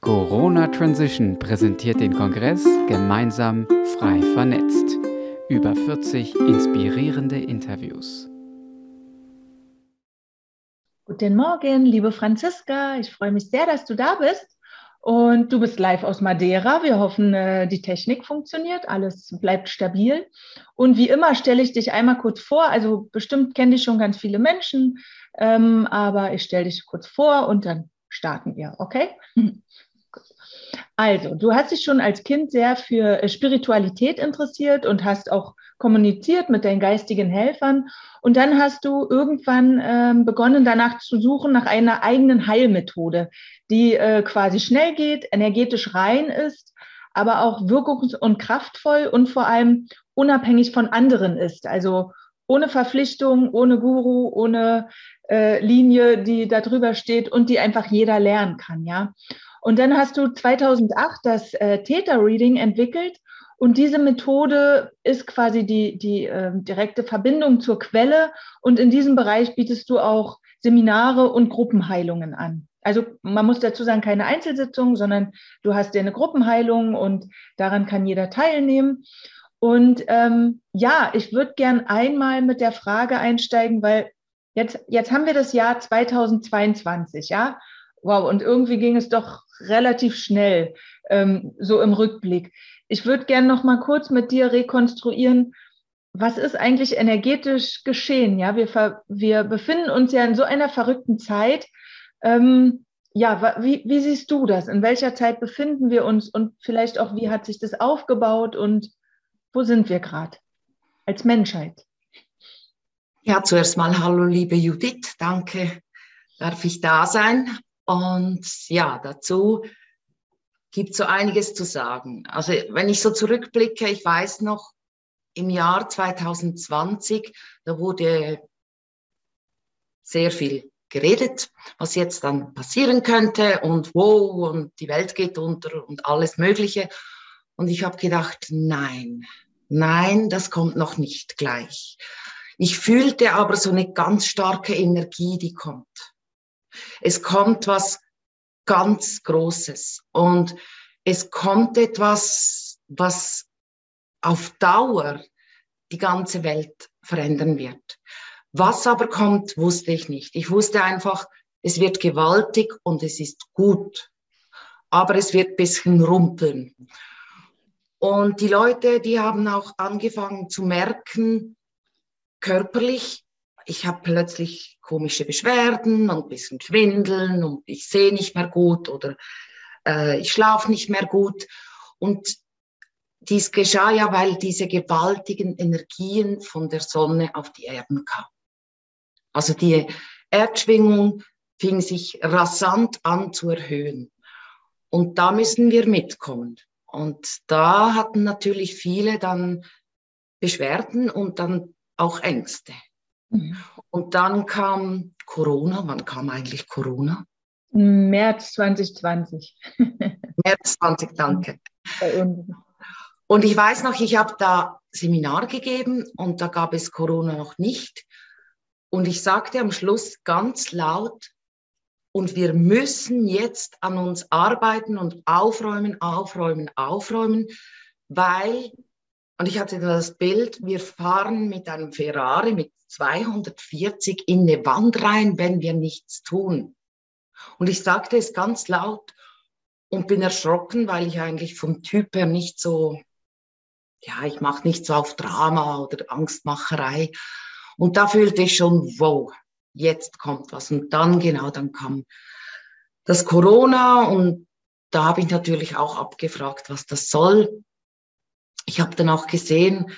Corona Transition präsentiert den Kongress gemeinsam frei vernetzt. Über 40 inspirierende Interviews. Guten Morgen, liebe Franziska. Ich freue mich sehr, dass du da bist. Und du bist live aus Madeira. Wir hoffen, äh, die Technik funktioniert, alles bleibt stabil. Und wie immer stelle ich dich einmal kurz vor. Also bestimmt kennen dich schon ganz viele Menschen, ähm, aber ich stelle dich kurz vor und dann starten wir, okay? Also, du hast dich schon als Kind sehr für äh, Spiritualität interessiert und hast auch kommuniziert mit deinen geistigen Helfern. Und dann hast du irgendwann ähm, begonnen, danach zu suchen nach einer eigenen Heilmethode, die äh, quasi schnell geht, energetisch rein ist, aber auch wirkungs- und kraftvoll und vor allem unabhängig von anderen ist. Also ohne Verpflichtung, ohne Guru, ohne äh, Linie, die da drüber steht und die einfach jeder lernen kann, ja. Und dann hast du 2008 das äh, Theta Reading entwickelt und diese Methode ist quasi die, die äh, direkte Verbindung zur Quelle. Und in diesem Bereich bietest du auch Seminare und Gruppenheilungen an. Also man muss dazu sagen, keine Einzelsitzungen, sondern du hast ja eine Gruppenheilung und daran kann jeder teilnehmen. Und ähm, ja, ich würde gern einmal mit der Frage einsteigen, weil jetzt, jetzt haben wir das Jahr 2022, ja. Wow, und irgendwie ging es doch relativ schnell, ähm, so im Rückblick. Ich würde gerne noch mal kurz mit dir rekonstruieren, was ist eigentlich energetisch geschehen? Ja, wir, wir befinden uns ja in so einer verrückten Zeit. Ähm, ja, wie, wie siehst du das? In welcher Zeit befinden wir uns und vielleicht auch, wie hat sich das aufgebaut und wo sind wir gerade als Menschheit? Ja, zuerst mal hallo, liebe Judith. Danke, darf ich da sein. Und ja, dazu gibt so einiges zu sagen. Also wenn ich so zurückblicke, ich weiß noch, im Jahr 2020, da wurde sehr viel geredet, was jetzt dann passieren könnte und wow und die Welt geht unter und alles Mögliche. Und ich habe gedacht, nein, nein, das kommt noch nicht gleich. Ich fühlte aber so eine ganz starke Energie, die kommt. Es kommt was ganz Großes und es kommt etwas, was auf Dauer die ganze Welt verändern wird. Was aber kommt, wusste ich nicht. Ich wusste einfach, es wird gewaltig und es ist gut, aber es wird bisschen rumpeln. Und die Leute, die haben auch angefangen zu merken, körperlich, ich habe plötzlich komische Beschwerden und ein bisschen Schwindeln und ich sehe nicht mehr gut oder äh, ich schlafe nicht mehr gut. Und dies geschah ja, weil diese gewaltigen Energien von der Sonne auf die Erden kamen. Also die Erdschwingung fing sich rasant an zu erhöhen. Und da müssen wir mitkommen. Und da hatten natürlich viele dann Beschwerden und dann auch Ängste. Mhm. Und dann kam Corona. Wann kam eigentlich Corona? März 2020. März 20, danke. Und ich weiß noch, ich habe da Seminar gegeben und da gab es Corona noch nicht. Und ich sagte am Schluss ganz laut, und wir müssen jetzt an uns arbeiten und aufräumen, aufräumen, aufräumen, weil und ich hatte das Bild, wir fahren mit einem Ferrari mit 240 in eine Wand rein, wenn wir nichts tun. Und ich sagte es ganz laut und bin erschrocken, weil ich eigentlich vom Typ her nicht so, ja, ich mache nicht so auf Drama oder Angstmacherei. Und da fühlte ich schon, wow, jetzt kommt was. Und dann, genau, dann kam das Corona und da habe ich natürlich auch abgefragt, was das soll ich habe dann auch gesehen,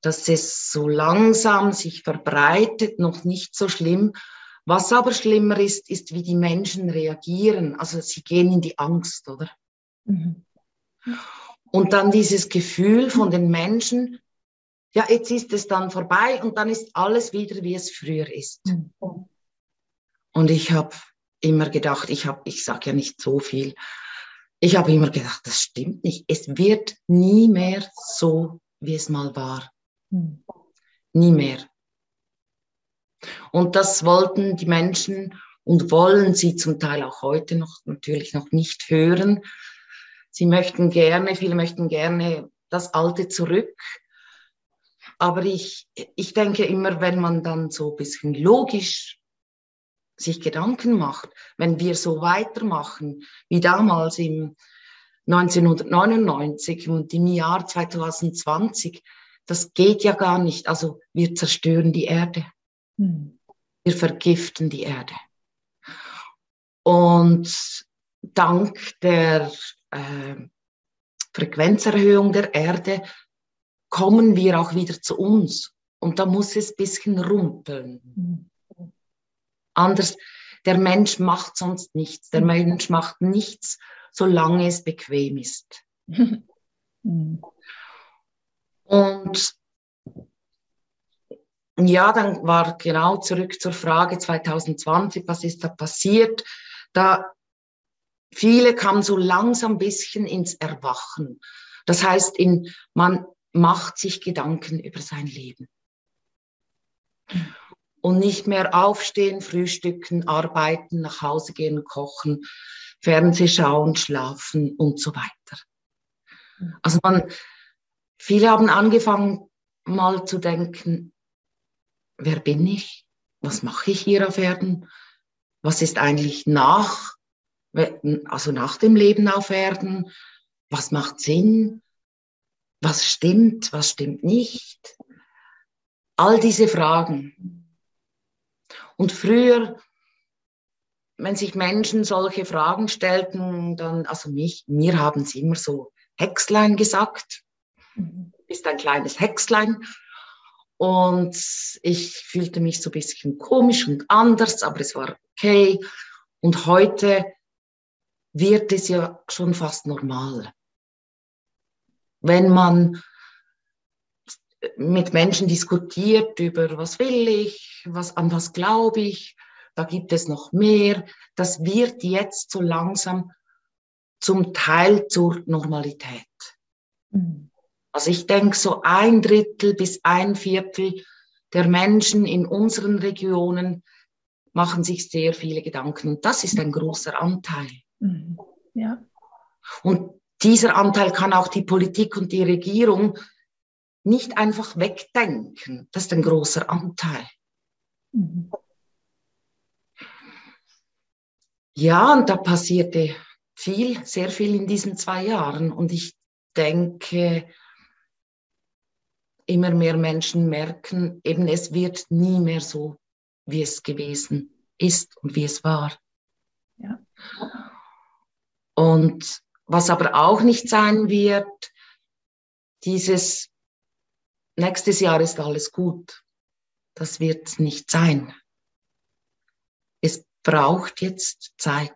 dass es so langsam sich verbreitet, noch nicht so schlimm. Was aber schlimmer ist, ist, wie die Menschen reagieren. Also sie gehen in die Angst, oder? Mhm. Und dann dieses Gefühl von den Menschen, ja, jetzt ist es dann vorbei und dann ist alles wieder, wie es früher ist. Mhm. Und ich habe immer gedacht, ich habe, ich sage ja nicht so viel, ich habe immer gedacht, das stimmt nicht. Es wird nie mehr so, wie es mal war. Mhm. Nie mehr. Und das wollten die Menschen und wollen sie zum Teil auch heute noch natürlich noch nicht hören. Sie möchten gerne, viele möchten gerne das Alte zurück. Aber ich, ich denke immer, wenn man dann so ein bisschen logisch sich Gedanken macht, wenn wir so weitermachen wie damals im 1999 und im Jahr 2020, das geht ja gar nicht. Also wir zerstören die Erde. Hm. Wir vergiften die Erde. Und dank der äh, Frequenzerhöhung der Erde kommen wir auch wieder zu uns. Und da muss es ein bisschen rumpeln. Anders, der Mensch macht sonst nichts. Der. Mensch macht nichts, solange es bequem ist. Und ja, dann war genau zurück zur Frage 2020, was ist da passiert? Da viele kamen so langsam ein bisschen ins Erwachen. Das heißt, in, man macht sich Gedanken über sein Leben. Und nicht mehr aufstehen, frühstücken, arbeiten, nach Hause gehen, kochen, Fernseh schauen, schlafen und so weiter. Also man, viele haben angefangen mal zu denken, wer bin ich? Was mache ich hier auf Erden? Was ist eigentlich nach, also nach dem Leben auf Erden? Was macht Sinn? Was stimmt? Was stimmt nicht? All diese Fragen. Und früher wenn sich Menschen solche Fragen stellten, dann, also mich, mir haben sie immer so Hexlein gesagt. Mhm. Ist ein kleines Hexlein. Und ich fühlte mich so ein bisschen komisch und anders, aber es war okay. Und heute wird es ja schon fast normal. Wenn man mit Menschen diskutiert über was will ich, was, an was glaube ich, da gibt es noch mehr. Das wird jetzt so langsam zum Teil zur Normalität. Mhm. Also ich denke, so ein Drittel bis ein Viertel der Menschen in unseren Regionen machen sich sehr viele Gedanken. Und das ist ein großer Anteil. Mhm. Ja. Und dieser Anteil kann auch die Politik und die Regierung nicht einfach wegdenken. Das ist ein großer Anteil. Mhm. Ja, und da passierte viel, sehr viel in diesen zwei Jahren. Und ich denke, immer mehr Menschen merken, eben es wird nie mehr so, wie es gewesen ist und wie es war. Ja. Und was aber auch nicht sein wird, dieses nächstes Jahr ist alles gut. Das wird nicht sein braucht jetzt Zeit.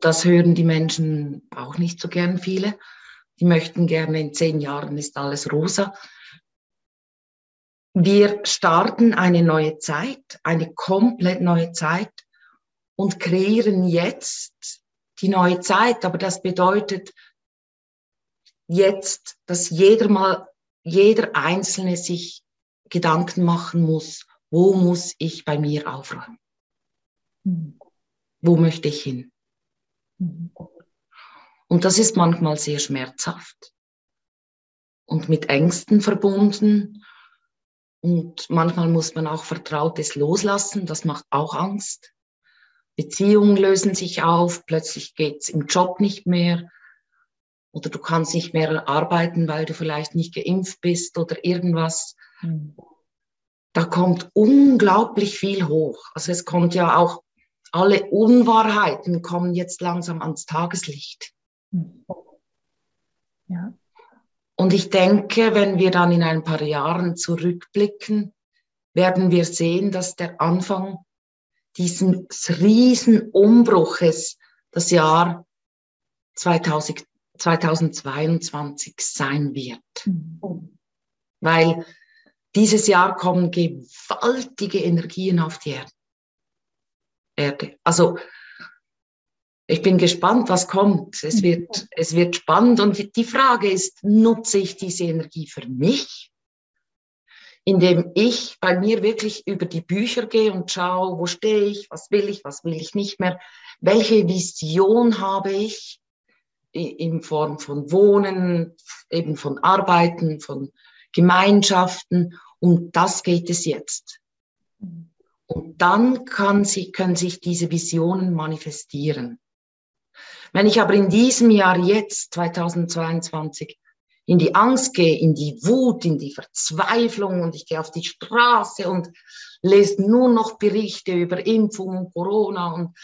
Das hören die Menschen auch nicht so gern viele. Die möchten gerne in zehn Jahren ist alles rosa. Wir starten eine neue Zeit, eine komplett neue Zeit und kreieren jetzt die neue Zeit. Aber das bedeutet jetzt, dass jeder mal, jeder Einzelne sich Gedanken machen muss, wo muss ich bei mir aufräumen? Wo möchte ich hin? Und das ist manchmal sehr schmerzhaft und mit Ängsten verbunden. Und manchmal muss man auch Vertrautes loslassen, das macht auch Angst. Beziehungen lösen sich auf, plötzlich geht's im Job nicht mehr oder du kannst nicht mehr arbeiten, weil du vielleicht nicht geimpft bist oder irgendwas. Mhm. Da kommt unglaublich viel hoch. Also es kommt ja auch alle Unwahrheiten kommen jetzt langsam ans Tageslicht. Ja. Und ich denke, wenn wir dann in ein paar Jahren zurückblicken, werden wir sehen, dass der Anfang dieses riesen Umbruches das Jahr 2000, 2022 sein wird. Mhm. Weil dieses Jahr kommen gewaltige Energien auf die Erde. Erde. Also ich bin gespannt, was kommt. Es wird, es wird spannend und die Frage ist, nutze ich diese Energie für mich? Indem ich bei mir wirklich über die Bücher gehe und schaue, wo stehe ich, was will ich, was will ich nicht mehr, welche Vision habe ich in Form von Wohnen, eben von Arbeiten, von Gemeinschaften. Um das geht es jetzt. Und dann kann sie, können sich diese Visionen manifestieren. Wenn ich aber in diesem Jahr jetzt, 2022, in die Angst gehe, in die Wut, in die Verzweiflung und ich gehe auf die Straße und lese nur noch Berichte über Impfung und Corona und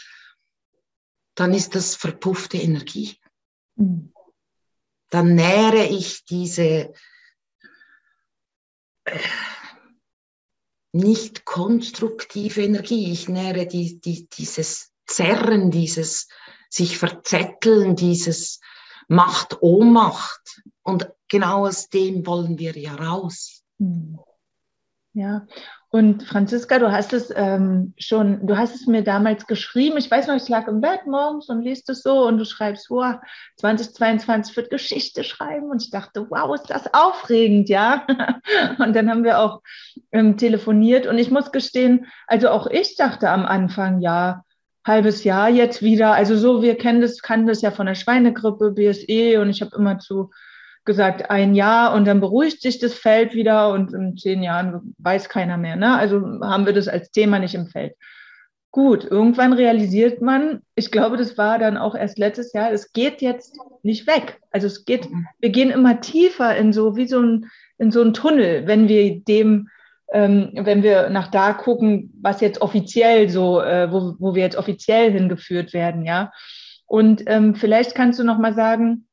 dann ist das verpuffte Energie. Mhm. Dann nähere ich diese äh, nicht konstruktive Energie. Ich nähere die, die, dieses Zerren, dieses sich verzetteln, dieses Macht, Ohnmacht. Und genau aus dem wollen wir ja raus. Mhm. Ja, und Franziska, du hast es ähm, schon, du hast es mir damals geschrieben. Ich weiß noch, ich lag im Bett morgens und liest es so und du schreibst, wow, 2022 wird Geschichte schreiben. Und ich dachte, wow, ist das aufregend, ja. und dann haben wir auch ähm, telefoniert und ich muss gestehen, also auch ich dachte am Anfang, ja, halbes Jahr jetzt wieder. Also so, wir kennen das, kannten das ja von der Schweinegrippe, BSE und ich habe immer zu gesagt, ein Jahr und dann beruhigt sich das Feld wieder und in zehn Jahren weiß keiner mehr. Ne? Also haben wir das als Thema nicht im Feld. Gut, irgendwann realisiert man, ich glaube, das war dann auch erst letztes Jahr, es geht jetzt nicht weg. Also es geht, wir gehen immer tiefer in so, wie so ein, in so ein Tunnel, wenn wir dem, ähm, wenn wir nach da gucken, was jetzt offiziell so, äh, wo, wo wir jetzt offiziell hingeführt werden, ja. Und ähm, vielleicht kannst du noch mal sagen,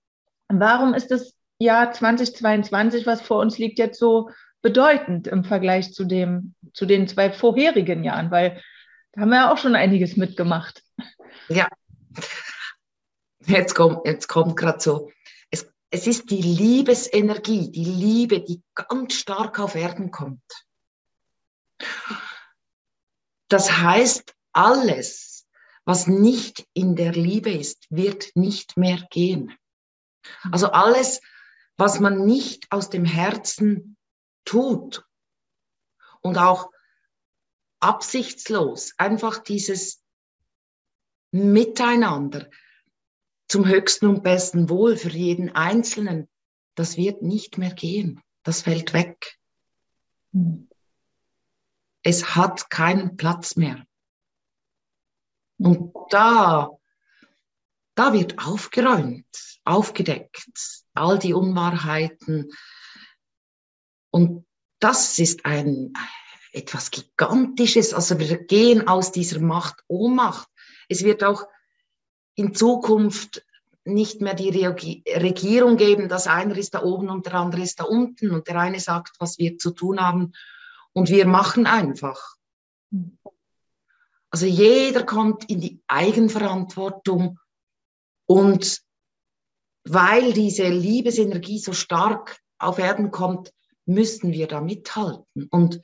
warum ist es Jahr 2022, was vor uns liegt, jetzt so bedeutend im Vergleich zu dem, zu den zwei vorherigen Jahren, weil da haben wir ja auch schon einiges mitgemacht. Ja. Jetzt kommt, jetzt kommt gerade so. Es, es ist die Liebesenergie, die Liebe, die ganz stark auf Erden kommt. Das heißt, alles, was nicht in der Liebe ist, wird nicht mehr gehen. Also alles, was man nicht aus dem Herzen tut und auch absichtslos, einfach dieses Miteinander zum höchsten und besten Wohl für jeden Einzelnen, das wird nicht mehr gehen. Das fällt weg. Es hat keinen Platz mehr. Und da, da wird aufgeräumt, aufgedeckt all die Unwahrheiten. Und das ist ein, etwas Gigantisches. Also wir gehen aus dieser Macht Ohnmacht. Es wird auch in Zukunft nicht mehr die Regierung geben, dass einer ist da oben und der andere ist da unten und der eine sagt, was wir zu tun haben und wir machen einfach. Also jeder kommt in die Eigenverantwortung und weil diese Liebesenergie so stark auf Erden kommt, müssen wir da mithalten. Und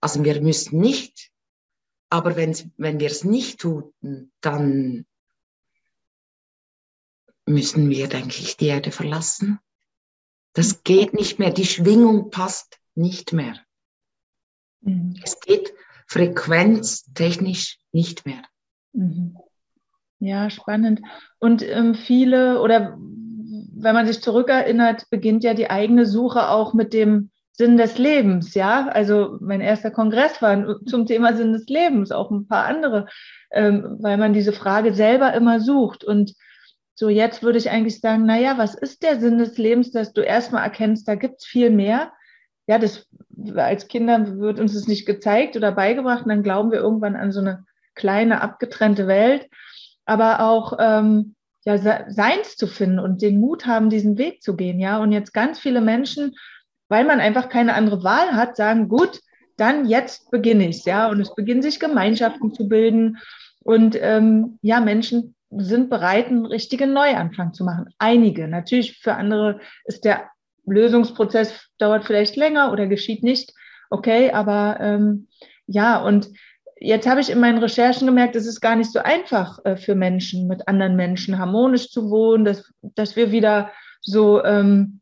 also wir müssen nicht, aber wenn, wenn wir es nicht tun, dann müssen wir, denke ich, die Erde verlassen. Das geht nicht mehr. Die Schwingung passt nicht mehr. Mhm. Es geht frequenztechnisch nicht mehr. Mhm. Ja, spannend. Und ähm, viele oder wenn man sich zurückerinnert, beginnt ja die eigene Suche auch mit dem Sinn des Lebens, ja. Also mein erster Kongress war zum Thema Sinn des Lebens, auch ein paar andere, ähm, weil man diese Frage selber immer sucht. Und so jetzt würde ich eigentlich sagen, na ja, was ist der Sinn des Lebens, dass du erstmal erkennst, da gibt's viel mehr. Ja, das als Kinder wird uns das nicht gezeigt oder beigebracht und dann glauben wir irgendwann an so eine kleine abgetrennte Welt aber auch ähm, ja, Seins zu finden und den Mut haben, diesen Weg zu gehen. Ja, und jetzt ganz viele Menschen, weil man einfach keine andere Wahl hat, sagen, gut, dann jetzt beginne ich, ja, und es beginnen sich Gemeinschaften zu bilden und ähm, ja, Menschen sind bereit, einen richtigen Neuanfang zu machen. Einige. Natürlich für andere ist der Lösungsprozess dauert vielleicht länger oder geschieht nicht. Okay, aber ähm, ja, und jetzt habe ich in meinen Recherchen gemerkt, es ist gar nicht so einfach äh, für Menschen, mit anderen Menschen harmonisch zu wohnen, dass, dass wir wieder so, ähm,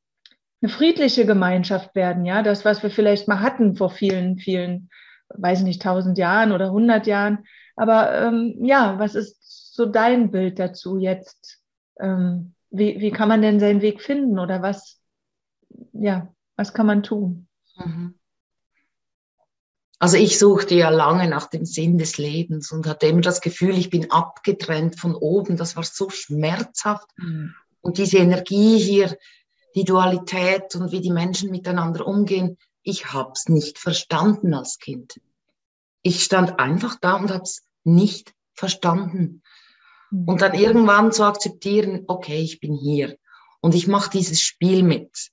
eine friedliche Gemeinschaft werden, ja, das, was wir vielleicht mal hatten vor vielen, vielen, weiß nicht, tausend Jahren oder hundert Jahren. Aber ähm, ja, was ist so dein Bild dazu jetzt? Ähm, wie, wie kann man denn seinen Weg finden oder was, ja, was kann man tun? Mhm. Also ich suchte ja lange nach dem Sinn des Lebens und hatte immer das Gefühl, ich bin abgetrennt von oben. Das war so schmerzhaft. Mhm. Und diese Energie hier, die Dualität und wie die Menschen miteinander umgehen, ich hab's nicht verstanden als Kind. Ich stand einfach da und hab's nicht verstanden. Mhm. Und dann irgendwann zu akzeptieren, okay, ich bin hier und ich mache dieses Spiel mit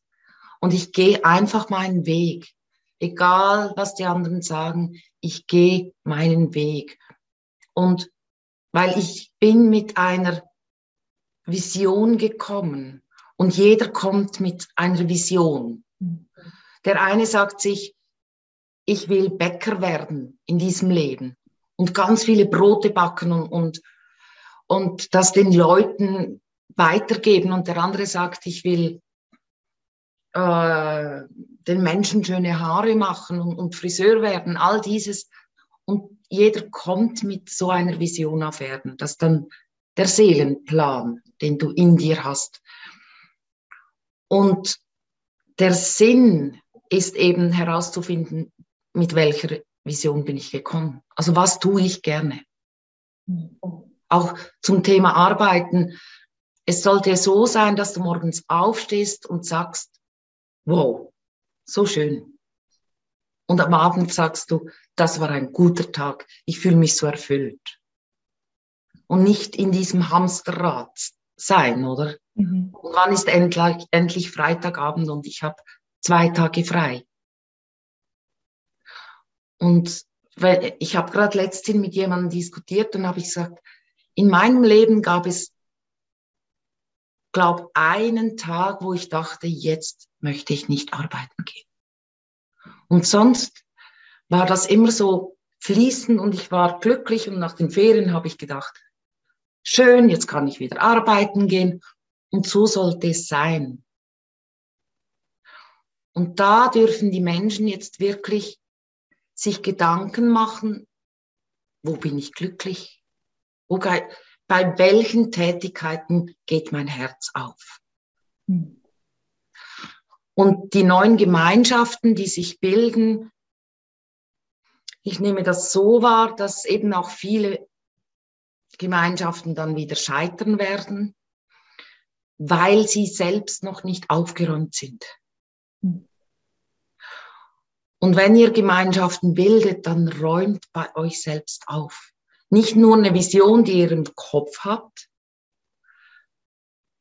und ich gehe einfach meinen Weg egal was die anderen sagen, ich gehe meinen Weg. Und weil ich bin mit einer Vision gekommen und jeder kommt mit einer Vision. Der eine sagt sich, ich will Bäcker werden in diesem Leben und ganz viele Brote backen und, und, und das den Leuten weitergeben. Und der andere sagt, ich will äh, den Menschen schöne Haare machen und, und Friseur werden, all dieses. Und jeder kommt mit so einer Vision auf Erden. Das ist dann der Seelenplan, den du in dir hast. Und der Sinn ist eben herauszufinden, mit welcher Vision bin ich gekommen. Also was tue ich gerne. Auch zum Thema Arbeiten. Es sollte so sein, dass du morgens aufstehst und sagst, wow, so schön. Und am Abend sagst du, das war ein guter Tag, ich fühle mich so erfüllt. Und nicht in diesem Hamsterrad sein, oder? Mhm. Und wann ist endlich, endlich Freitagabend und ich habe zwei Tage frei? Und ich habe gerade letztens mit jemandem diskutiert und habe ich gesagt, in meinem Leben gab es glaube, einen Tag, wo ich dachte, jetzt möchte ich nicht arbeiten gehen. Und sonst war das immer so fließend und ich war glücklich und nach den Ferien habe ich gedacht, schön, jetzt kann ich wieder arbeiten gehen und so sollte es sein. Und da dürfen die Menschen jetzt wirklich sich Gedanken machen, wo bin ich glücklich? Wo, bei welchen Tätigkeiten geht mein Herz auf. Hm. Und die neuen Gemeinschaften, die sich bilden, ich nehme das so wahr, dass eben auch viele Gemeinschaften dann wieder scheitern werden, weil sie selbst noch nicht aufgeräumt sind. Und wenn ihr Gemeinschaften bildet, dann räumt bei euch selbst auf nicht nur eine Vision, die ihr im Kopf habt,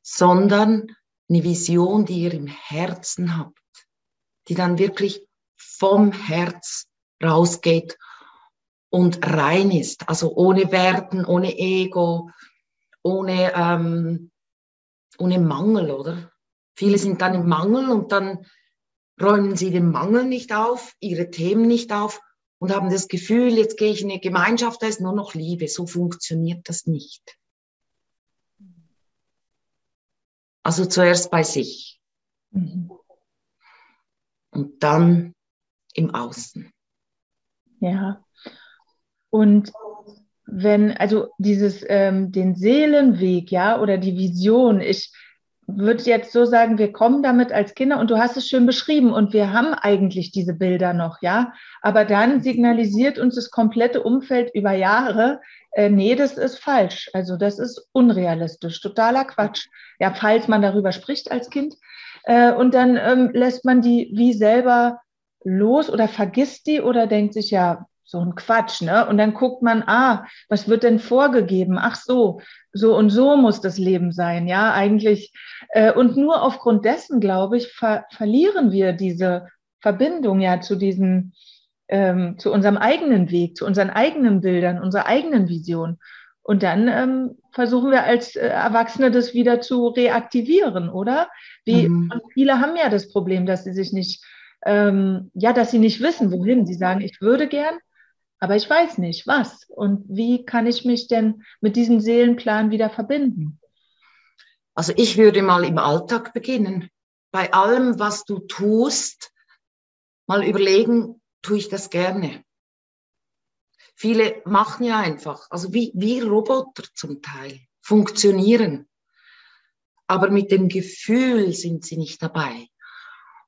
sondern eine Vision, die ihr im Herzen habt, die dann wirklich vom Herz rausgeht und rein ist, also ohne Werten, ohne Ego, ohne, ähm, ohne Mangel, oder? Viele sind dann im Mangel und dann räumen sie den Mangel nicht auf, ihre Themen nicht auf und haben das Gefühl, jetzt gehe ich in eine Gemeinschaft, da ist nur noch Liebe. So funktioniert das nicht. Also zuerst bei sich mhm. und dann im Außen. Ja. Und wenn, also dieses, ähm, den Seelenweg, ja, oder die Vision, ich, würde jetzt so sagen, wir kommen damit als Kinder und du hast es schön beschrieben und wir haben eigentlich diese Bilder noch, ja. Aber dann signalisiert uns das komplette Umfeld über Jahre, äh, nee, das ist falsch. Also das ist unrealistisch, totaler Quatsch. Ja, falls man darüber spricht als Kind. Äh, und dann ähm, lässt man die wie selber los oder vergisst die oder denkt sich, ja, so ein Quatsch, ne? Und dann guckt man, ah, was wird denn vorgegeben? Ach so, so und so muss das Leben sein, ja, eigentlich. Äh, und nur aufgrund dessen, glaube ich, ver verlieren wir diese Verbindung ja zu diesem, ähm, zu unserem eigenen Weg, zu unseren eigenen Bildern, unserer eigenen Vision. Und dann ähm, versuchen wir als äh, Erwachsene das wieder zu reaktivieren, oder? Wie, mhm. Viele haben ja das Problem, dass sie sich nicht, ähm, ja, dass sie nicht wissen, wohin. Sie sagen, ich würde gern, aber ich weiß nicht, was. Und wie kann ich mich denn mit diesem Seelenplan wieder verbinden? Also ich würde mal im Alltag beginnen. bei allem, was du tust, mal überlegen, tue ich das gerne? Viele machen ja einfach, also wie, wie Roboter zum Teil, funktionieren. Aber mit dem Gefühl sind sie nicht dabei.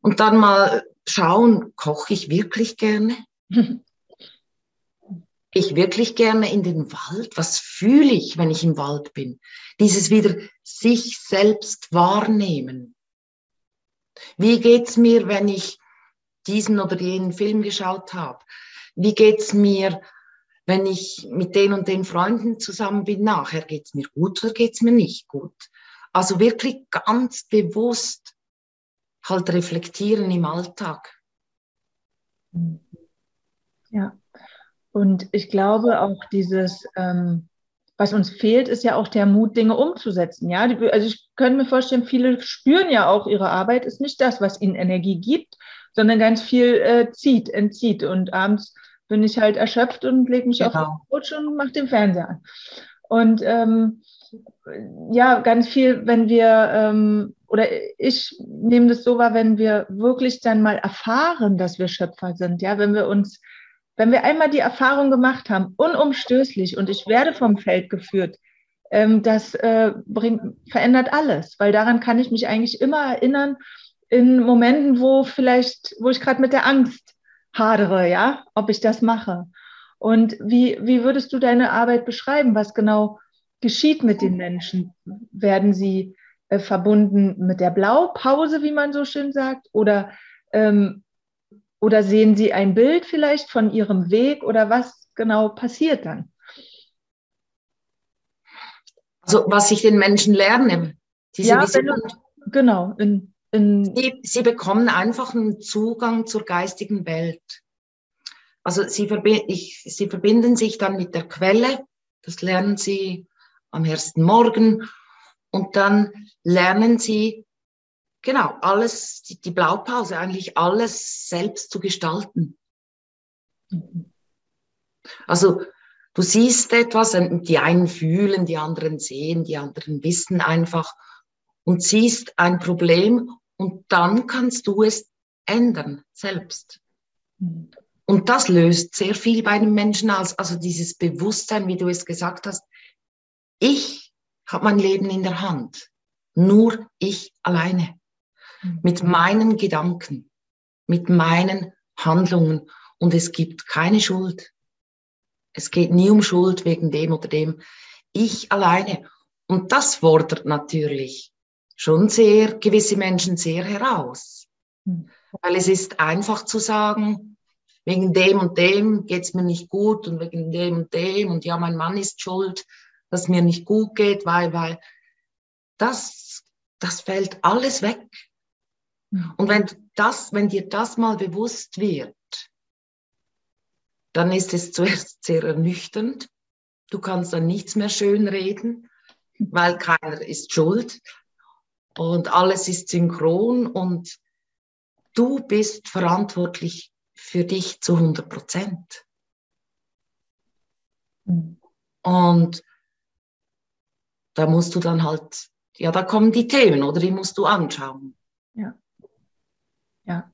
Und dann mal schauen, koche ich wirklich gerne? ich wirklich gerne in den Wald? Was fühle ich, wenn ich im Wald bin? Dieses wieder sich selbst wahrnehmen. Wie geht's mir, wenn ich diesen oder jenen Film geschaut habe? Wie geht's mir, wenn ich mit den und den Freunden zusammen bin? Nachher geht's mir gut oder geht's mir nicht gut? Also wirklich ganz bewusst halt reflektieren im Alltag. Ja. Und ich glaube auch dieses, ähm, was uns fehlt, ist ja auch der Mut, Dinge umzusetzen. Ja, also ich könnte mir vorstellen, viele spüren ja auch, ihre Arbeit ist nicht das, was ihnen Energie gibt, sondern ganz viel äh, zieht, entzieht. Und abends bin ich halt erschöpft und lege mich genau. auf den Couch und mache den Fernseher an. Und ähm, ja, ganz viel, wenn wir, ähm, oder ich nehme das so wahr, wenn wir wirklich dann mal erfahren, dass wir Schöpfer sind, ja, wenn wir uns wenn wir einmal die Erfahrung gemacht haben, unumstößlich und ich werde vom Feld geführt, ähm, das äh, bringt, verändert alles, weil daran kann ich mich eigentlich immer erinnern in Momenten, wo vielleicht, wo ich gerade mit der Angst hadere, ja, ob ich das mache. Und wie, wie würdest du deine Arbeit beschreiben? Was genau geschieht mit den Menschen? Werden sie äh, verbunden mit der Blaupause, wie man so schön sagt? Oder ähm, oder sehen Sie ein Bild vielleicht von Ihrem Weg oder was genau passiert dann? Also was ich den Menschen lerne. Diese ja, du, genau. In, in sie, sie, bekommen einfach einen Zugang zur geistigen Welt. Also sie, verbi ich, sie verbinden sich dann mit der Quelle. Das lernen sie am ersten Morgen. Und dann lernen sie genau, alles, die, die Blaupause, eigentlich alles selbst zu gestalten. Also du siehst etwas, die einen fühlen, die anderen sehen, die anderen wissen einfach und siehst ein Problem und dann kannst du es ändern selbst. Und das löst sehr viel bei den Menschen aus. Also dieses Bewusstsein, wie du es gesagt hast, ich habe mein Leben in der Hand. Nur ich alleine mit meinen Gedanken, mit meinen Handlungen und es gibt keine Schuld. Es geht nie um Schuld wegen dem oder dem. Ich alleine. Und das fordert natürlich schon sehr gewisse Menschen sehr heraus. Weil es ist einfach zu sagen, wegen dem und dem geht's mir nicht gut und wegen dem und dem und ja, mein Mann ist schuld, dass mir nicht gut geht, weil, weil das, das fällt alles weg. Und wenn das, wenn dir das mal bewusst wird, dann ist es zuerst sehr ernüchternd. Du kannst dann nichts mehr schön reden, weil keiner ist schuld und alles ist synchron und du bist verantwortlich für dich zu 100 Prozent. Und da musst du dann halt, ja, da kommen die Themen oder die musst du anschauen. Ja. Ja.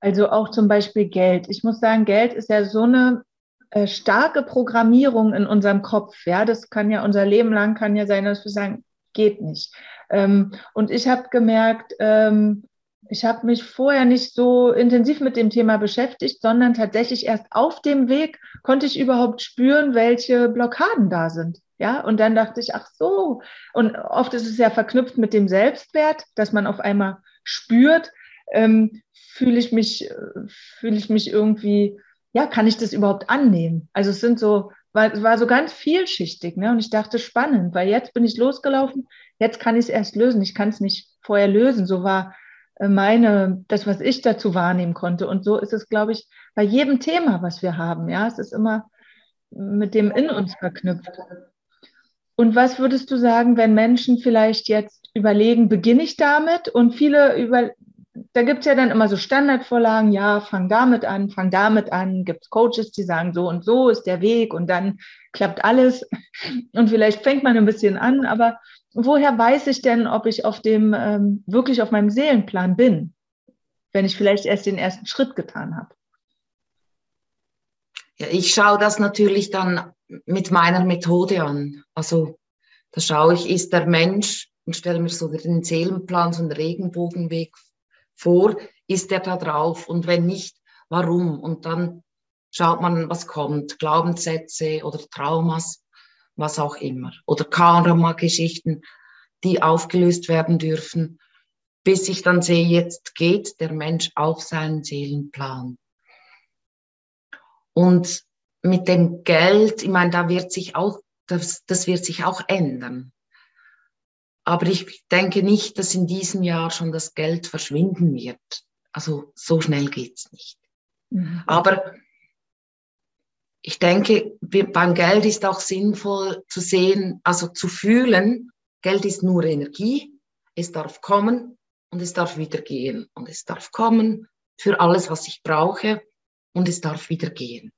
Also auch zum Beispiel Geld. Ich muss sagen, Geld ist ja so eine äh, starke Programmierung in unserem Kopf. Ja, das kann ja unser Leben lang kann ja sein, dass wir sagen, geht nicht. Ähm, und ich habe gemerkt, ähm, ich habe mich vorher nicht so intensiv mit dem Thema beschäftigt, sondern tatsächlich erst auf dem Weg konnte ich überhaupt spüren, welche Blockaden da sind. Ja, und dann dachte ich, ach so. Und oft ist es ja verknüpft mit dem Selbstwert, dass man auf einmal spürt, ähm, fühle ich mich, fühle ich mich irgendwie, ja, kann ich das überhaupt annehmen? Also es sind so, war, war so ganz vielschichtig, ne? Und ich dachte, spannend, weil jetzt bin ich losgelaufen, jetzt kann ich es erst lösen. Ich kann es nicht vorher lösen. So war äh, meine, das, was ich dazu wahrnehmen konnte. Und so ist es, glaube ich, bei jedem Thema, was wir haben. Ja, es ist immer mit dem in uns verknüpft. Und was würdest du sagen, wenn Menschen vielleicht jetzt überlegen, beginne ich damit? Und viele über, da gibt es ja dann immer so Standardvorlagen, ja, fang damit an, fang damit an. Gibt es Coaches, die sagen, so und so ist der Weg und dann klappt alles. Und vielleicht fängt man ein bisschen an, aber woher weiß ich denn, ob ich auf dem, ähm, wirklich auf meinem Seelenplan bin, wenn ich vielleicht erst den ersten Schritt getan habe? Ja, ich schaue das natürlich dann mit meiner Methode an. Also da schaue ich, ist der Mensch und stelle mir so den Seelenplan, so einen Regenbogenweg vor, ist der da drauf und wenn nicht, warum? Und dann schaut man, was kommt, Glaubenssätze oder Traumas, was auch immer. Oder Karma-Geschichten, die aufgelöst werden dürfen, bis ich dann sehe, jetzt geht der Mensch auf seinen Seelenplan. Und mit dem Geld, ich meine, da wird sich auch, das, das wird sich auch ändern. Aber ich denke nicht, dass in diesem Jahr schon das Geld verschwinden wird. Also so schnell geht's nicht. Mhm. Aber ich denke, beim Geld ist auch sinnvoll zu sehen, also zu fühlen, Geld ist nur Energie, es darf kommen und es darf wieder gehen. Und es darf kommen für alles, was ich brauche und es darf wieder gehen.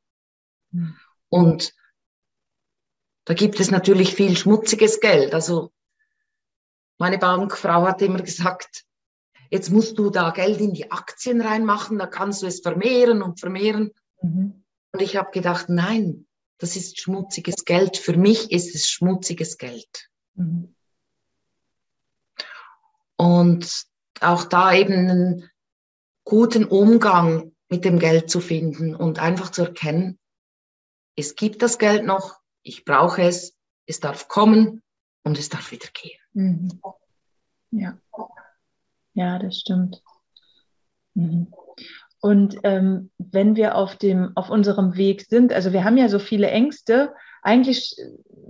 Mhm. Und da gibt es natürlich viel schmutziges Geld. Also meine Bankfrau hat immer gesagt, jetzt musst du da Geld in die Aktien reinmachen, da kannst du es vermehren und vermehren. Mhm. Und ich habe gedacht, nein, das ist schmutziges Geld. Für mich ist es schmutziges Geld. Mhm. Und auch da eben einen guten Umgang mit dem Geld zu finden und einfach zu erkennen, es gibt das Geld noch, ich brauche es, es darf kommen und es darf wieder gehen. Mhm. Ja. ja, das stimmt. Mhm. Und ähm, wenn wir auf dem, auf unserem Weg sind, also wir haben ja so viele Ängste, eigentlich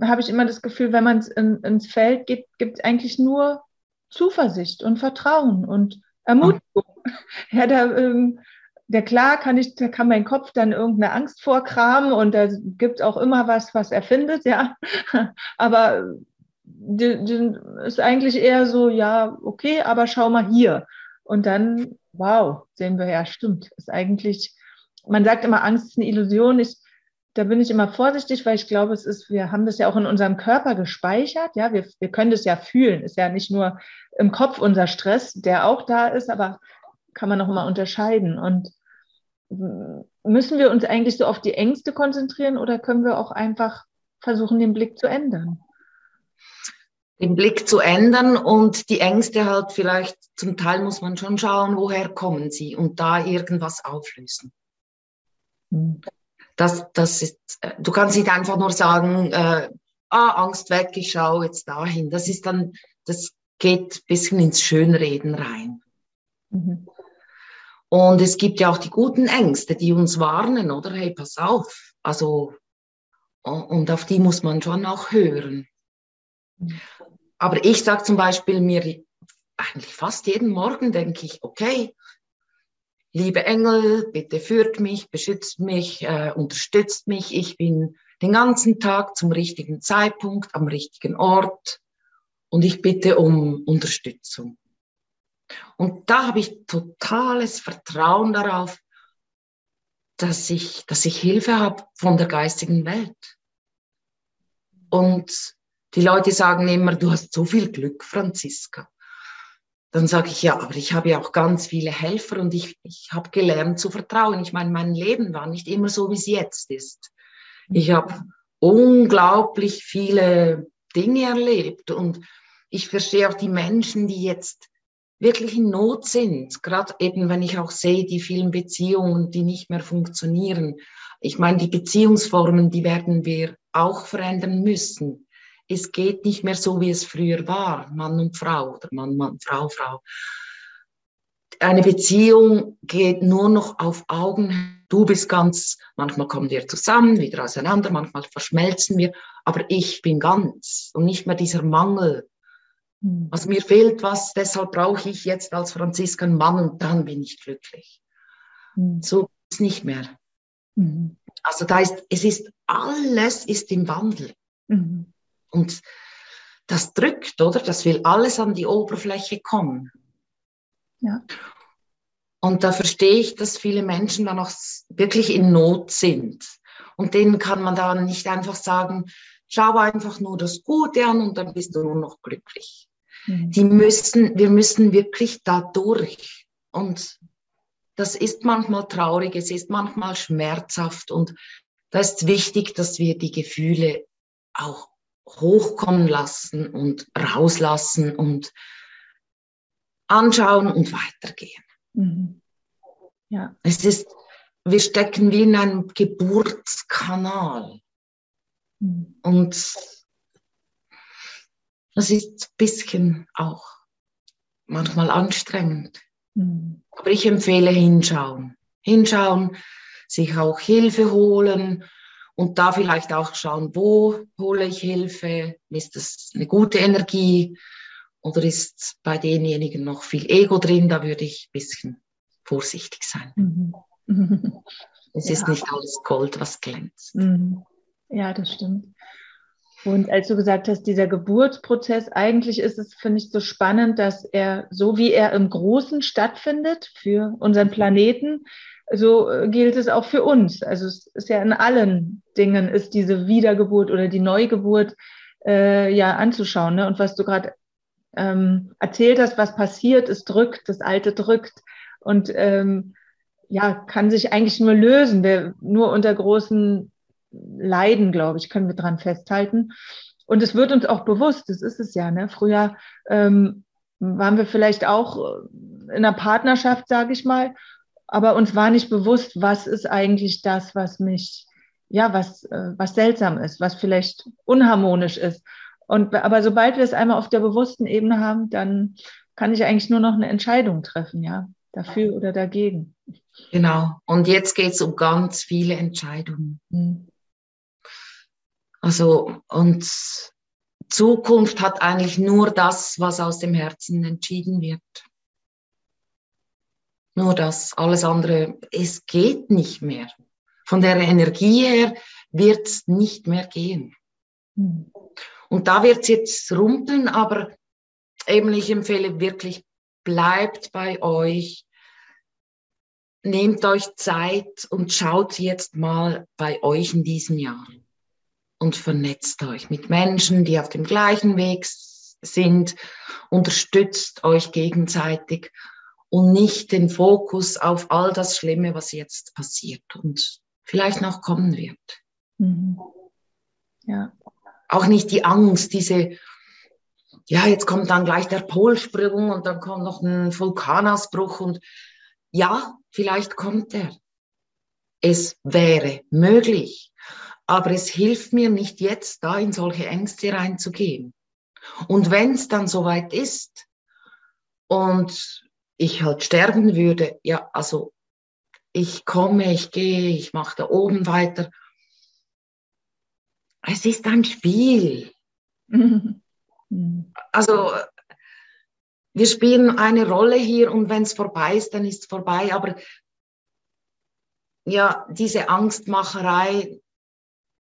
habe ich immer das Gefühl, wenn man in, ins Feld geht, gibt es eigentlich nur Zuversicht und Vertrauen und Ermutigung. Ja, da, ähm, der klar kann ich, da kann mein Kopf dann irgendeine Angst vorkramen und da gibt auch immer was, was er findet, ja. Aber die, die ist eigentlich eher so, ja, okay, aber schau mal hier. Und dann, wow, sehen wir, ja, stimmt. Ist eigentlich, man sagt immer, Angst ist eine Illusion. Ich, da bin ich immer vorsichtig, weil ich glaube, es ist, wir haben das ja auch in unserem Körper gespeichert. Ja, wir, wir können das ja fühlen. Ist ja nicht nur im Kopf unser Stress, der auch da ist, aber kann man noch mal unterscheiden. Und müssen wir uns eigentlich so auf die Ängste konzentrieren oder können wir auch einfach versuchen, den Blick zu ändern? Den Blick zu ändern und die Ängste halt vielleicht, zum Teil muss man schon schauen, woher kommen sie und da irgendwas auflösen. Mhm. Das, das ist, äh, du kannst nicht einfach nur sagen, äh, ah, Angst weg, ich schaue jetzt dahin. Das ist dann, das geht bisschen ins Schönreden rein. Mhm. Und es gibt ja auch die guten Ängste, die uns warnen, oder? Hey, pass auf. Also, und auf die muss man schon auch hören. Mhm. Aber ich sage zum Beispiel mir eigentlich fast jeden Morgen, denke ich, okay, liebe Engel, bitte führt mich, beschützt mich, äh, unterstützt mich. Ich bin den ganzen Tag zum richtigen Zeitpunkt am richtigen Ort und ich bitte um Unterstützung. Und da habe ich totales Vertrauen darauf, dass ich, dass ich Hilfe habe von der geistigen Welt. Und die Leute sagen immer, du hast so viel Glück, Franziska. Dann sage ich, ja, aber ich habe ja auch ganz viele Helfer und ich, ich habe gelernt zu vertrauen. Ich meine, mein Leben war nicht immer so, wie es jetzt ist. Ich habe unglaublich viele Dinge erlebt und ich verstehe auch die Menschen, die jetzt wirklich in Not sind, gerade eben wenn ich auch sehe, die vielen Beziehungen, die nicht mehr funktionieren. Ich meine, die Beziehungsformen, die werden wir auch verändern müssen es geht nicht mehr so, wie es früher war, Mann und Frau oder Mann, Mann, Frau, Frau. Eine Beziehung geht nur noch auf Augen. Du bist ganz, manchmal kommen wir zusammen, wieder auseinander, manchmal verschmelzen wir, aber ich bin ganz und nicht mehr dieser Mangel. Hm. Also mir fehlt was, deshalb brauche ich jetzt als Franziska einen Mann und dann bin ich glücklich. Mhm. So ist es nicht mehr. Mhm. Also da ist, es ist, alles ist im Wandel. Mhm. Und das drückt, oder? Das will alles an die Oberfläche kommen. Ja. Und da verstehe ich, dass viele Menschen dann auch wirklich in Not sind. Und denen kann man dann nicht einfach sagen, schau einfach nur das Gute an und dann bist du nur noch glücklich. Mhm. Die müssen, wir müssen wirklich da durch. Und das ist manchmal traurig, es ist manchmal schmerzhaft und da ist wichtig, dass wir die Gefühle auch hochkommen lassen und rauslassen und anschauen und weitergehen. Mhm. Ja. Es ist, wir stecken wie in einem Geburtskanal. Mhm. Und das ist ein bisschen auch manchmal anstrengend. Mhm. Aber ich empfehle hinschauen. Hinschauen, sich auch Hilfe holen und da vielleicht auch schauen, wo hole ich Hilfe? Ist das eine gute Energie? Oder ist bei denjenigen noch viel Ego drin? Da würde ich ein bisschen vorsichtig sein. Mhm. es ja. ist nicht alles Gold, was glänzt. Mhm. Ja, das stimmt. Und als du gesagt hast, dieser Geburtsprozess, eigentlich ist es, finde ich, so spannend, dass er, so wie er im Großen stattfindet für unseren Planeten, so äh, gilt es auch für uns. Also es ist ja in allen Dingen ist diese Wiedergeburt oder die Neugeburt äh, ja anzuschauen. Ne? Und was du gerade ähm, erzählt hast, was passiert, es drückt, das Alte drückt und ähm, ja, kann sich eigentlich nur lösen. Wir, nur unter großen Leiden, glaube ich, können wir dran festhalten. Und es wird uns auch bewusst, das ist es ja. Ne? Früher ähm, waren wir vielleicht auch in einer Partnerschaft, sage ich mal, aber uns war nicht bewusst, was ist eigentlich das, was mich, ja, was, äh, was seltsam ist, was vielleicht unharmonisch ist. Und, aber sobald wir es einmal auf der bewussten Ebene haben, dann kann ich eigentlich nur noch eine Entscheidung treffen, ja, dafür oder dagegen. Genau. Und jetzt geht es um ganz viele Entscheidungen. Mhm. Also, und Zukunft hat eigentlich nur das, was aus dem Herzen entschieden wird. Nur das, alles andere, es geht nicht mehr. Von der Energie her wird es nicht mehr gehen. Mhm. Und da wird es jetzt rumpeln, aber eben ich empfehle wirklich, bleibt bei euch, nehmt euch Zeit und schaut jetzt mal bei euch in diesem Jahr und vernetzt euch mit Menschen, die auf dem gleichen Weg sind, unterstützt euch gegenseitig und nicht den Fokus auf all das Schlimme, was jetzt passiert und vielleicht noch kommen wird. Mhm. Ja. Auch nicht die Angst, diese, ja, jetzt kommt dann gleich der Polsprung und dann kommt noch ein Vulkanausbruch und ja, vielleicht kommt er. Es wäre möglich, aber es hilft mir nicht jetzt, da in solche Ängste reinzugehen. Und wenn es dann soweit ist und ich halt sterben würde, ja, also ich komme, ich gehe, ich mache da oben weiter. Es ist ein Spiel. also wir spielen eine Rolle hier und wenn es vorbei ist, dann ist es vorbei. Aber ja, diese Angstmacherei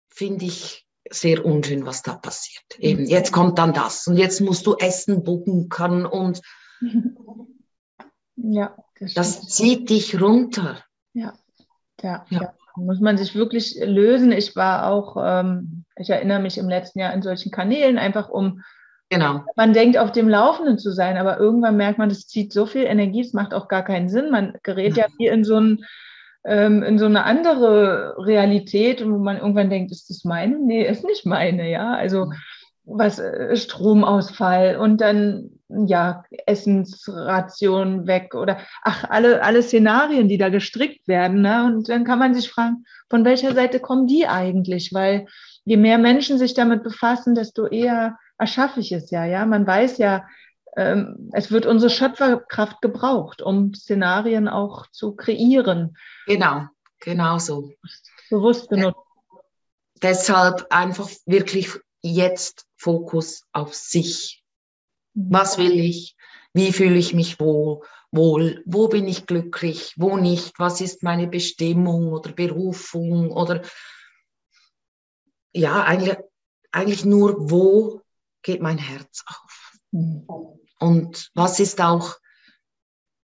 finde ich sehr unschön, was da passiert. Eben, jetzt kommt dann das und jetzt musst du Essen bunkern und Ja. Das, das zieht dich runter. Ja. ja. ja. ja. Muss man sich wirklich lösen. Ich war auch, ähm, ich erinnere mich im letzten Jahr in solchen Kanälen, einfach um Genau. Man denkt, auf dem Laufenden zu sein, aber irgendwann merkt man, das zieht so viel Energie, es macht auch gar keinen Sinn. Man gerät ja wie in so, ein, ähm, in so eine andere Realität, wo man irgendwann denkt, ist das meine? Nee, ist nicht meine, ja. Also was äh, Stromausfall und dann ja Essensration weg oder ach alle alle Szenarien, die da gestrickt werden, ne? Und dann kann man sich fragen, von welcher Seite kommen die eigentlich? Weil je mehr Menschen sich damit befassen, desto eher erschaffe ich es ja. Ja, man weiß ja, ähm, es wird unsere Schöpferkraft gebraucht, um Szenarien auch zu kreieren. Genau, genau so. Bewusst genutzt. Deshalb einfach wirklich jetzt Fokus auf sich. Mhm. Was will ich? Wie fühle ich mich wohl? wohl? Wo bin ich glücklich? Wo nicht? Was ist meine Bestimmung oder Berufung? Oder ja, eigentlich, eigentlich nur, wo geht mein Herz auf? Mhm. Und was ist auch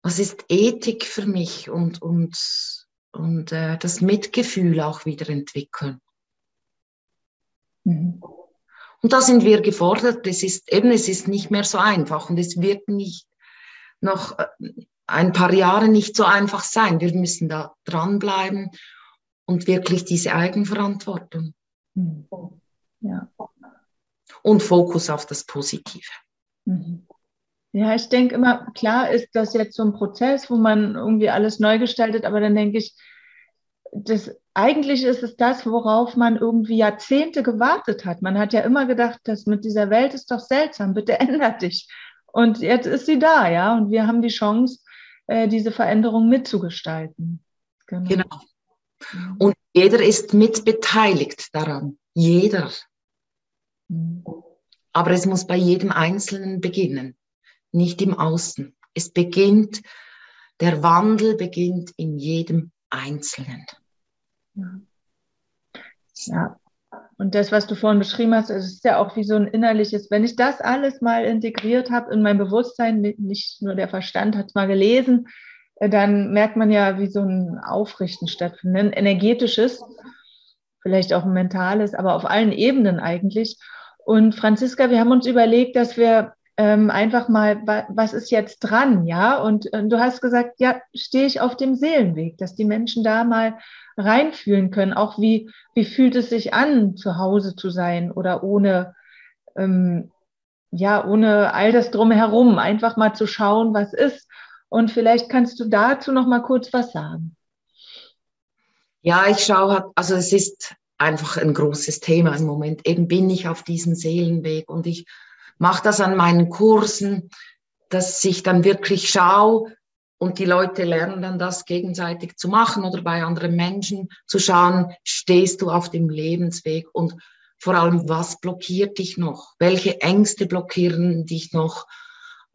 was ist Ethik für mich und, und, und äh, das Mitgefühl auch wieder entwickeln. Mhm. Und da sind wir gefordert. Es ist eben, es ist nicht mehr so einfach und es wird nicht noch äh, ein paar Jahre nicht so einfach sein. Wir müssen da dranbleiben und wirklich diese Eigenverantwortung. Mhm. Ja. Und Fokus auf das Positive. Mhm. Ja, ich denke immer, klar ist das jetzt so ein Prozess, wo man irgendwie alles neu gestaltet, aber dann denke ich, das, eigentlich ist es das, worauf man irgendwie Jahrzehnte gewartet hat. Man hat ja immer gedacht, das mit dieser Welt ist doch seltsam, bitte ändert dich. Und jetzt ist sie da, ja, und wir haben die Chance, äh, diese Veränderung mitzugestalten. Genau. genau. Und jeder ist mitbeteiligt daran. Jeder. Mhm. Aber es muss bei jedem Einzelnen beginnen, nicht im Außen. Es beginnt, der Wandel beginnt in jedem Einzelnen. Ja. Und das, was du vorhin beschrieben hast, es ist ja auch wie so ein innerliches, wenn ich das alles mal integriert habe in mein Bewusstsein, nicht nur der Verstand hat es mal gelesen, äh, dann merkt man ja, wie so ein Aufrichten stattfindet, ein energetisches, vielleicht auch ein mentales, aber auf allen Ebenen eigentlich. Und Franziska, wir haben uns überlegt, dass wir ähm, einfach mal, was ist jetzt dran, ja? Und äh, du hast gesagt, ja, stehe ich auf dem Seelenweg, dass die Menschen da mal reinfühlen können, auch wie, wie fühlt es sich an, zu Hause zu sein oder ohne, ähm, ja, ohne all das drumherum, einfach mal zu schauen, was ist. Und vielleicht kannst du dazu noch mal kurz was sagen. Ja, ich schaue, also es ist einfach ein großes Thema im Moment. Eben bin ich auf diesem Seelenweg und ich mache das an meinen Kursen, dass ich dann wirklich schaue und die Leute lernen dann das gegenseitig zu machen oder bei anderen Menschen zu schauen, stehst du auf dem Lebensweg und vor allem, was blockiert dich noch? Welche Ängste blockieren dich noch?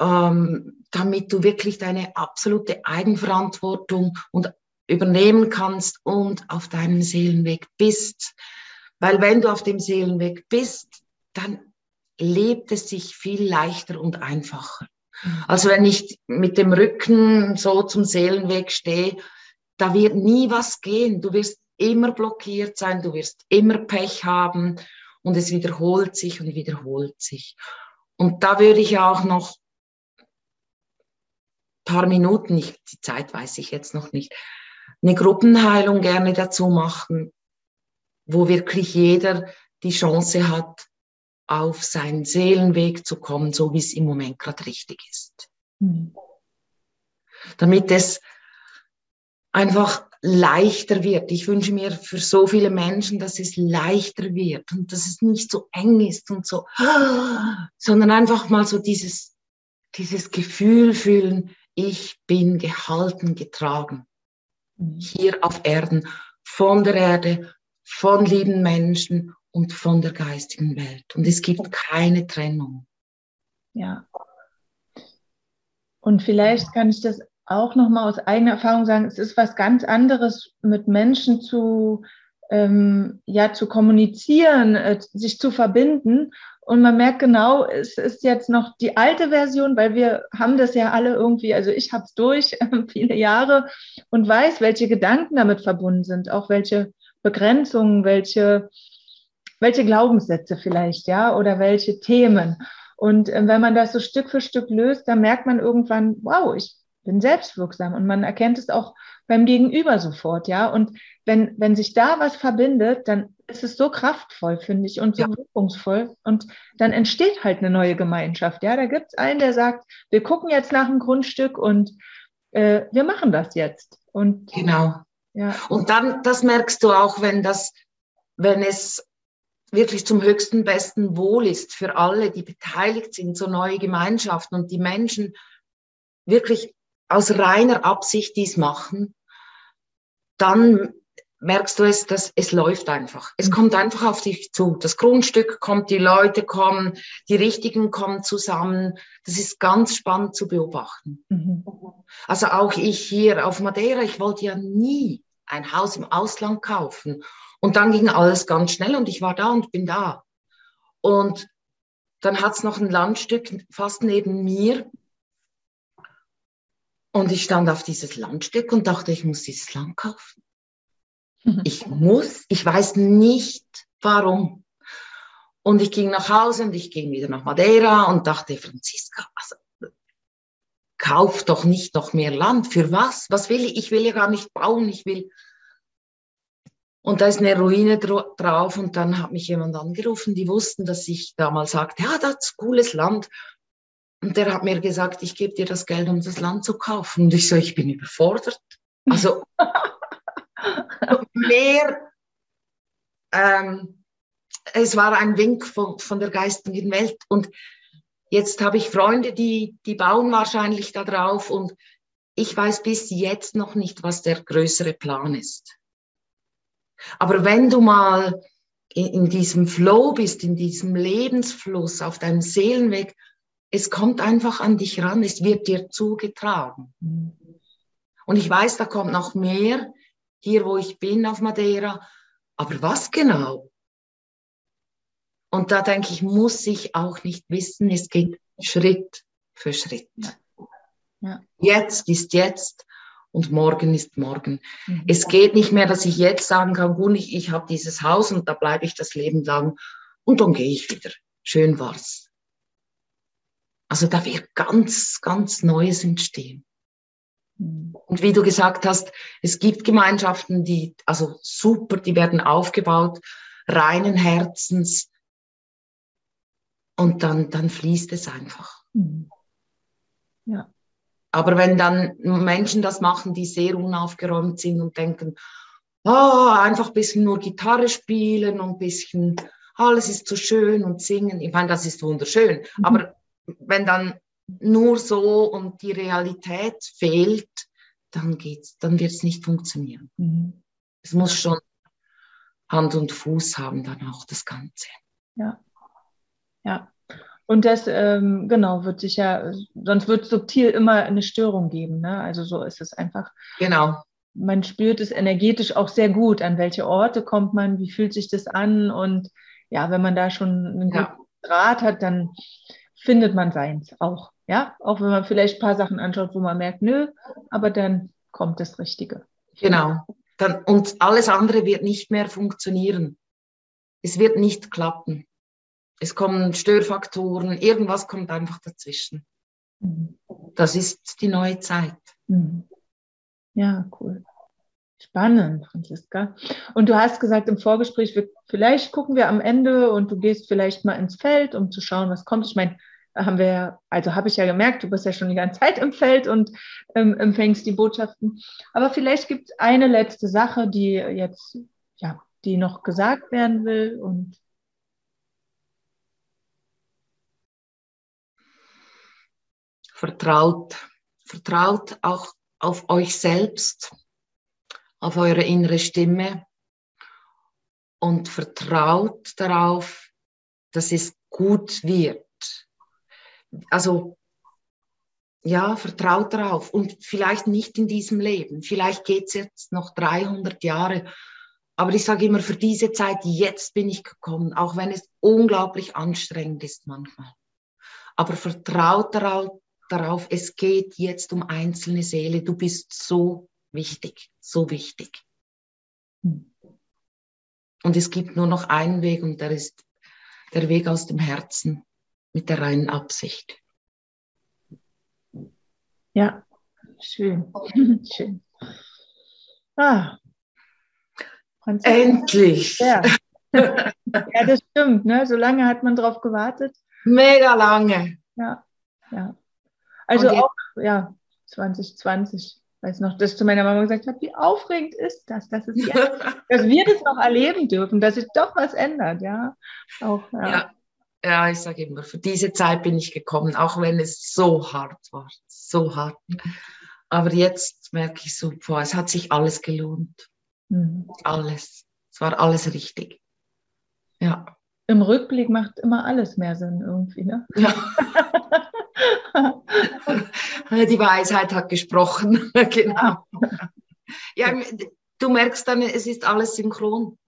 Ähm, damit du wirklich deine absolute Eigenverantwortung und übernehmen kannst und auf deinem Seelenweg bist. Weil wenn du auf dem Seelenweg bist, dann lebt es sich viel leichter und einfacher. Mhm. Also wenn ich mit dem Rücken so zum Seelenweg stehe, da wird nie was gehen. Du wirst immer blockiert sein, du wirst immer Pech haben und es wiederholt sich und wiederholt sich. Und da würde ich auch noch paar Minuten, ich, die Zeit weiß ich jetzt noch nicht, eine Gruppenheilung gerne dazu machen, wo wirklich jeder die Chance hat, auf seinen Seelenweg zu kommen, so wie es im Moment gerade richtig ist. Mhm. Damit es einfach leichter wird. Ich wünsche mir für so viele Menschen, dass es leichter wird und dass es nicht so eng ist und so, sondern einfach mal so dieses, dieses Gefühl fühlen, ich bin gehalten, getragen hier auf Erden, von der Erde, von lieben Menschen und von der geistigen Welt. Und es gibt keine Trennung. Ja. Und vielleicht kann ich das auch nochmal aus eigener Erfahrung sagen, es ist was ganz anderes, mit Menschen zu, ähm, ja, zu kommunizieren, äh, sich zu verbinden und man merkt genau, es ist jetzt noch die alte Version, weil wir haben das ja alle irgendwie, also ich habe es durch viele Jahre und weiß, welche Gedanken damit verbunden sind, auch welche Begrenzungen, welche, welche Glaubenssätze vielleicht, ja, oder welche Themen. Und äh, wenn man das so Stück für Stück löst, dann merkt man irgendwann, wow, ich bin selbstwirksam und man erkennt es auch beim Gegenüber sofort, ja. Und wenn, wenn sich da was verbindet, dann ist es so kraftvoll, finde ich, und so ja. wirkungsvoll. Und dann entsteht halt eine neue Gemeinschaft. Ja, da gibt es einen, der sagt, wir gucken jetzt nach einem Grundstück und äh, wir machen das jetzt. Und, genau. Ja. Und dann, das merkst du auch, wenn das, wenn es wirklich zum höchsten, besten Wohl ist für alle, die beteiligt sind, so neue Gemeinschaften und die Menschen wirklich aus reiner Absicht dies machen, dann merkst du es, dass es läuft einfach. Es mhm. kommt einfach auf dich zu. Das Grundstück kommt, die Leute kommen, die Richtigen kommen zusammen. Das ist ganz spannend zu beobachten. Mhm. Also auch ich hier auf Madeira, ich wollte ja nie ein Haus im Ausland kaufen. Und dann ging alles ganz schnell und ich war da und bin da. Und dann hat es noch ein Landstück fast neben mir. Und ich stand auf dieses Landstück und dachte, ich muss dieses Land kaufen. Ich muss, ich weiß nicht warum. Und ich ging nach Hause und ich ging wieder nach Madeira und dachte, Franziska, also, kauf doch nicht noch mehr Land. Für was? Was will ich? Ich will ja gar nicht bauen. Ich will. Und da ist eine Ruine drauf und dann hat mich jemand angerufen, die wussten, dass ich damals sagte, ja, das ist cooles Land. Und der hat mir gesagt, ich gebe dir das Geld, um das Land zu kaufen. Und ich so, ich bin überfordert. Also mehr, ähm, es war ein Wink von, von der geistigen Welt. Und jetzt habe ich Freunde, die, die bauen wahrscheinlich da drauf. Und ich weiß bis jetzt noch nicht, was der größere Plan ist. Aber wenn du mal in, in diesem Flow bist, in diesem Lebensfluss, auf deinem Seelenweg, es kommt einfach an dich ran, es wird dir zugetragen. Und ich weiß, da kommt noch mehr hier, wo ich bin auf Madeira. Aber was genau? Und da denke ich, muss ich auch nicht wissen. Es geht Schritt für Schritt. Ja. Ja. Jetzt ist jetzt und morgen ist morgen. Mhm. Es geht nicht mehr, dass ich jetzt sagen kann, gut, ich, ich habe dieses Haus und da bleibe ich das Leben lang und dann gehe ich wieder. Schön war's. Also da wird ganz, ganz Neues entstehen. Mhm. Und wie du gesagt hast, es gibt Gemeinschaften, die, also super, die werden aufgebaut, reinen Herzens. Und dann, dann fließt es einfach. Mhm. Ja. Aber wenn dann Menschen das machen, die sehr unaufgeräumt sind und denken, oh, einfach ein bisschen nur Gitarre spielen und ein bisschen, alles ist so schön und singen. Ich meine, das ist wunderschön. Mhm. Aber wenn dann nur so und die Realität fehlt, dann geht's, dann wird es nicht funktionieren. Mhm. Es muss schon Hand und Fuß haben, dann auch das Ganze. Ja. Ja. Und das, ähm, genau, wird sich ja, sonst wird subtil immer eine Störung geben. Ne? Also so ist es einfach. Genau. Man spürt es energetisch auch sehr gut, an welche Orte kommt man, wie fühlt sich das an. Und ja, wenn man da schon einen guten ja. Draht hat, dann findet man seins auch. Ja, auch wenn man vielleicht ein paar Sachen anschaut, wo man merkt, nö, aber dann kommt das Richtige. Genau. Dann, und alles andere wird nicht mehr funktionieren. Es wird nicht klappen. Es kommen Störfaktoren, irgendwas kommt einfach dazwischen. Das ist die neue Zeit. Mhm. Ja, cool. Spannend, Franziska. Und du hast gesagt im Vorgespräch, wir, vielleicht gucken wir am Ende und du gehst vielleicht mal ins Feld, um zu schauen, was kommt. Ich meine, haben wir, also habe ich ja gemerkt, du bist ja schon die ganze Zeit im Feld und ähm, empfängst die Botschaften. Aber vielleicht gibt es eine letzte Sache, die jetzt, ja, die noch gesagt werden will und vertraut, vertraut auch auf euch selbst, auf eure innere Stimme und vertraut darauf, dass es gut wird also ja, vertraut darauf und vielleicht nicht in diesem Leben. Vielleicht geht es jetzt noch 300 Jahre. Aber ich sage immer, für diese Zeit, jetzt bin ich gekommen, auch wenn es unglaublich anstrengend ist manchmal. Aber vertraut darauf, darauf, es geht jetzt um einzelne Seele. Du bist so wichtig, so wichtig. Und es gibt nur noch einen Weg und der ist der Weg aus dem Herzen mit der reinen Absicht. Ja, schön. schön. Ah. Endlich. Ja. ja, das stimmt. Ne? So lange hat man darauf gewartet. Mega lange. Ja, ja. Also auch, ja, 2020 weiß noch, dass zu meiner Mama gesagt hat, wie aufregend ist das, dass, es jetzt, dass wir das noch erleben dürfen, dass sich doch was ändert, ja. Auch, ja. ja ja, ich sage immer, für diese Zeit bin ich gekommen, auch wenn es so hart war, so hart. Aber jetzt merke ich so, boah, es hat sich alles gelohnt. Mhm. Alles. Es war alles richtig. Ja. Im Rückblick macht immer alles mehr Sinn irgendwie, ne? Ja. Die Weisheit hat gesprochen, genau. Ja, du merkst dann, es ist alles synchron.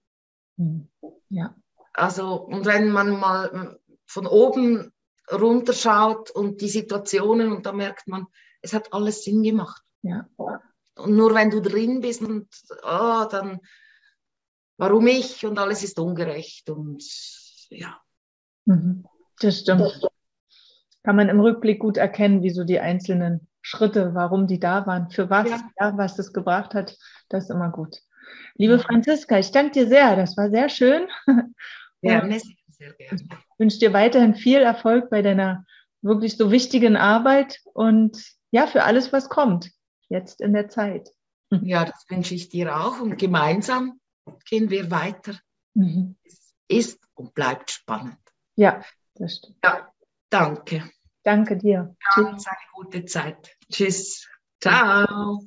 Mhm. Ja. Also, und wenn man mal von oben runterschaut und die Situationen und da merkt man, es hat alles Sinn gemacht. Ja. Und nur wenn du drin bist und oh, dann, warum ich und alles ist ungerecht und ja. Mhm. Das stimmt. Kann man im Rückblick gut erkennen, wie so die einzelnen Schritte, warum die da waren, für was, Ja. ja. was das gebracht hat. Das ist immer gut. Liebe Franziska, ich danke dir sehr. Das war sehr schön. Sehr, sehr gerne. Ich wünsche dir weiterhin viel Erfolg bei deiner wirklich so wichtigen Arbeit und ja, für alles, was kommt, jetzt in der Zeit. Ja, das wünsche ich dir auch und gemeinsam gehen wir weiter. Mhm. Es ist und bleibt spannend. Ja, das stimmt. Ja, danke. Danke dir. Tschüss. Ganz eine gute Zeit. Tschüss. Ciao.